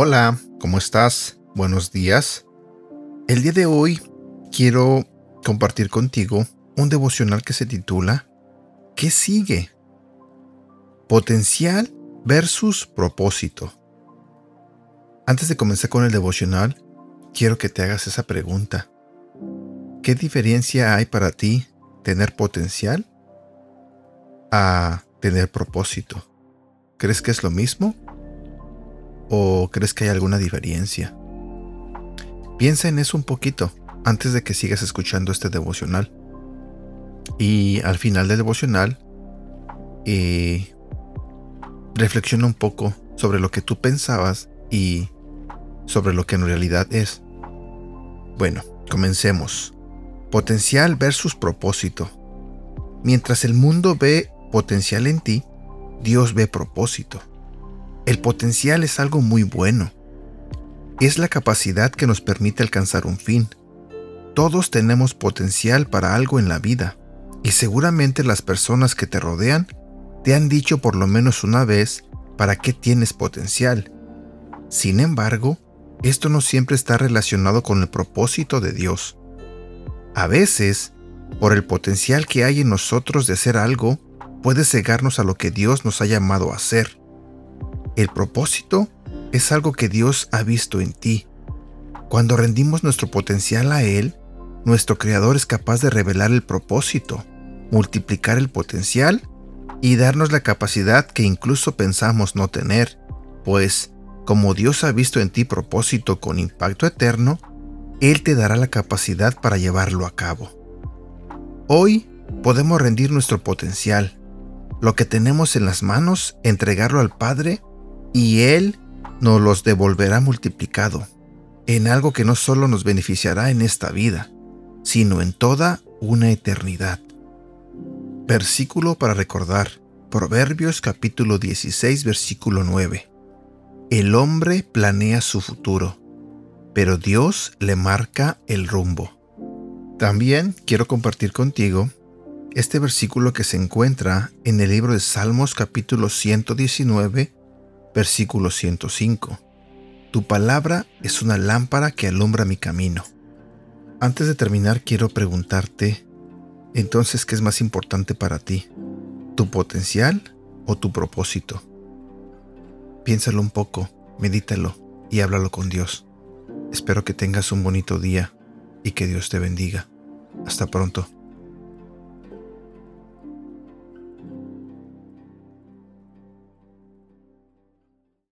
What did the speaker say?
Hola, ¿cómo estás? Buenos días. El día de hoy quiero compartir contigo un devocional que se titula ¿Qué sigue? Potencial versus propósito. Antes de comenzar con el devocional, quiero que te hagas esa pregunta. ¿Qué diferencia hay para ti tener potencial a tener propósito? ¿Crees que es lo mismo? ¿O crees que hay alguna diferencia? Piensa en eso un poquito antes de que sigas escuchando este devocional. Y al final del devocional, eh, reflexiona un poco sobre lo que tú pensabas y sobre lo que en realidad es. Bueno, comencemos. Potencial versus propósito. Mientras el mundo ve potencial en ti, Dios ve propósito. El potencial es algo muy bueno. Es la capacidad que nos permite alcanzar un fin. Todos tenemos potencial para algo en la vida, y seguramente las personas que te rodean te han dicho por lo menos una vez para qué tienes potencial. Sin embargo, esto no siempre está relacionado con el propósito de Dios. A veces, por el potencial que hay en nosotros de hacer algo, puede cegarnos a lo que Dios nos ha llamado a hacer. El propósito es algo que Dios ha visto en ti. Cuando rendimos nuestro potencial a Él, nuestro Creador es capaz de revelar el propósito, multiplicar el potencial y darnos la capacidad que incluso pensamos no tener, pues como Dios ha visto en ti propósito con impacto eterno, Él te dará la capacidad para llevarlo a cabo. Hoy podemos rendir nuestro potencial, lo que tenemos en las manos, entregarlo al Padre y Él nos los devolverá multiplicado en algo que no solo nos beneficiará en esta vida, sino en toda una eternidad. Versículo para recordar. Proverbios capítulo 16 versículo 9. El hombre planea su futuro, pero Dios le marca el rumbo. También quiero compartir contigo este versículo que se encuentra en el libro de Salmos capítulo 119 Versículo 105. Tu palabra es una lámpara que alumbra mi camino. Antes de terminar quiero preguntarte, entonces, ¿qué es más importante para ti? ¿Tu potencial o tu propósito? Piénsalo un poco, medítalo y háblalo con Dios. Espero que tengas un bonito día y que Dios te bendiga. Hasta pronto.